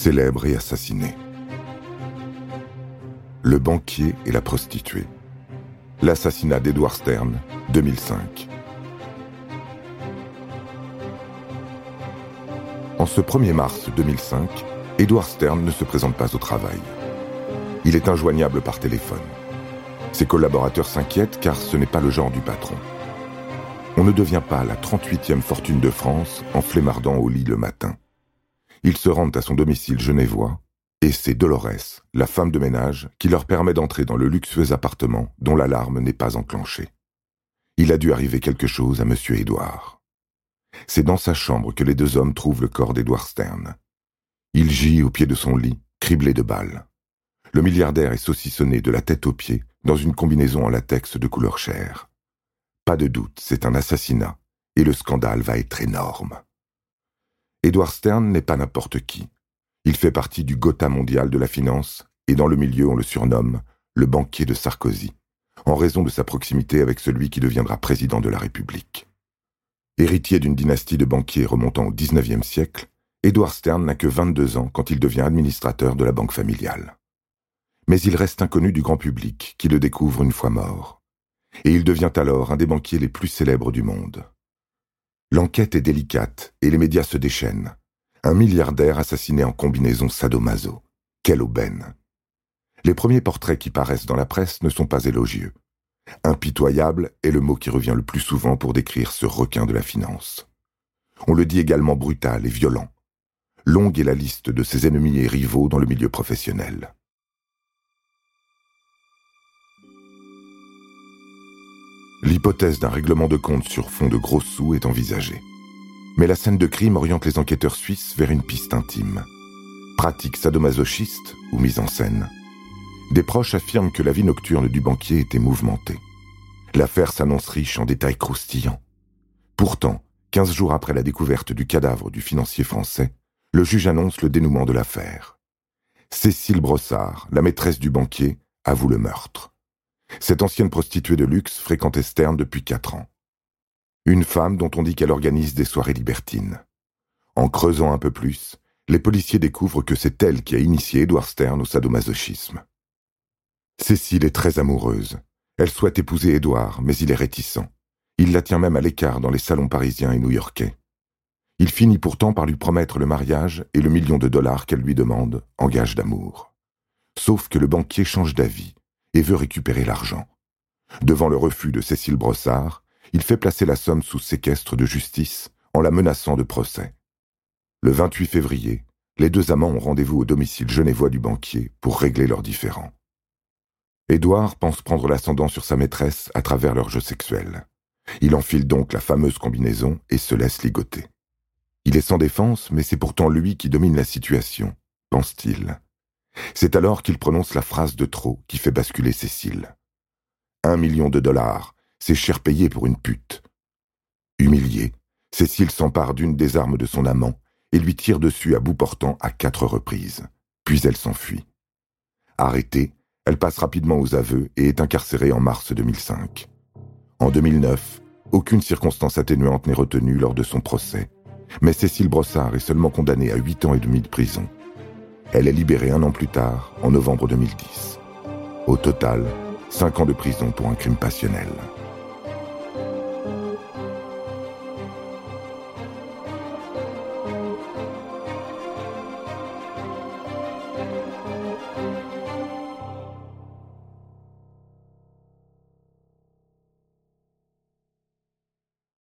célèbre et assassiné. Le banquier et la prostituée. L'assassinat d'Edward Stern, 2005. En ce 1er mars 2005, Edward Stern ne se présente pas au travail. Il est injoignable par téléphone. Ses collaborateurs s'inquiètent car ce n'est pas le genre du patron. On ne devient pas la 38e fortune de France en flémardant au lit le matin. Ils se rendent à son domicile genevois, et c'est Dolores, la femme de ménage, qui leur permet d'entrer dans le luxueux appartement dont l'alarme n'est pas enclenchée. Il a dû arriver quelque chose à M. Édouard. C'est dans sa chambre que les deux hommes trouvent le corps d'Edward Stern. Il gît au pied de son lit, criblé de balles. Le milliardaire est saucissonné de la tête aux pieds dans une combinaison en latex de couleur chair. Pas de doute, c'est un assassinat, et le scandale va être énorme. Edward Stern n'est pas n'importe qui. Il fait partie du Gotha mondial de la finance, et dans le milieu on le surnomme le banquier de Sarkozy, en raison de sa proximité avec celui qui deviendra président de la République. Héritier d'une dynastie de banquiers remontant au XIXe siècle, Edward Stern n'a que 22 ans quand il devient administrateur de la banque familiale. Mais il reste inconnu du grand public qui le découvre une fois mort. Et il devient alors un des banquiers les plus célèbres du monde. L'enquête est délicate et les médias se déchaînent. Un milliardaire assassiné en combinaison sadomaso. Quelle aubaine Les premiers portraits qui paraissent dans la presse ne sont pas élogieux. Impitoyable est le mot qui revient le plus souvent pour décrire ce requin de la finance. On le dit également brutal et violent. Longue est la liste de ses ennemis et rivaux dans le milieu professionnel. L'hypothèse d'un règlement de compte sur fond de gros sous est envisagée. Mais la scène de crime oriente les enquêteurs suisses vers une piste intime. Pratique sadomasochiste ou mise en scène Des proches affirment que la vie nocturne du banquier était mouvementée. L'affaire s'annonce riche en détails croustillants. Pourtant, 15 jours après la découverte du cadavre du financier français, le juge annonce le dénouement de l'affaire. Cécile Brossard, la maîtresse du banquier, avoue le meurtre. Cette ancienne prostituée de luxe fréquente Stern depuis quatre ans. Une femme dont on dit qu'elle organise des soirées libertines. En creusant un peu plus, les policiers découvrent que c'est elle qui a initié Edward Stern au sadomasochisme. Cécile est très amoureuse. Elle souhaite épouser Edward, mais il est réticent. Il la tient même à l'écart dans les salons parisiens et new-yorkais. Il finit pourtant par lui promettre le mariage et le million de dollars qu'elle lui demande en gage d'amour. Sauf que le banquier change d'avis et veut récupérer l'argent. Devant le refus de Cécile Brossard, il fait placer la somme sous séquestre de justice en la menaçant de procès. Le 28 février, les deux amants ont rendez-vous au domicile genevois du banquier pour régler leurs différends. Édouard pense prendre l'ascendant sur sa maîtresse à travers leur jeu sexuel. Il enfile donc la fameuse combinaison et se laisse ligoter. Il est sans défense, mais c'est pourtant lui qui domine la situation, pense-t-il. C'est alors qu'il prononce la phrase de trop qui fait basculer Cécile. Un million de dollars, c'est cher payé pour une pute. Humiliée, Cécile s'empare d'une des armes de son amant et lui tire dessus à bout portant à quatre reprises. Puis elle s'enfuit. Arrêtée, elle passe rapidement aux aveux et est incarcérée en mars 2005. En 2009, aucune circonstance atténuante n'est retenue lors de son procès, mais Cécile Brossard est seulement condamnée à huit ans et demi de prison. Elle est libérée un an plus tard, en novembre 2010. Au total, cinq ans de prison pour un crime passionnel.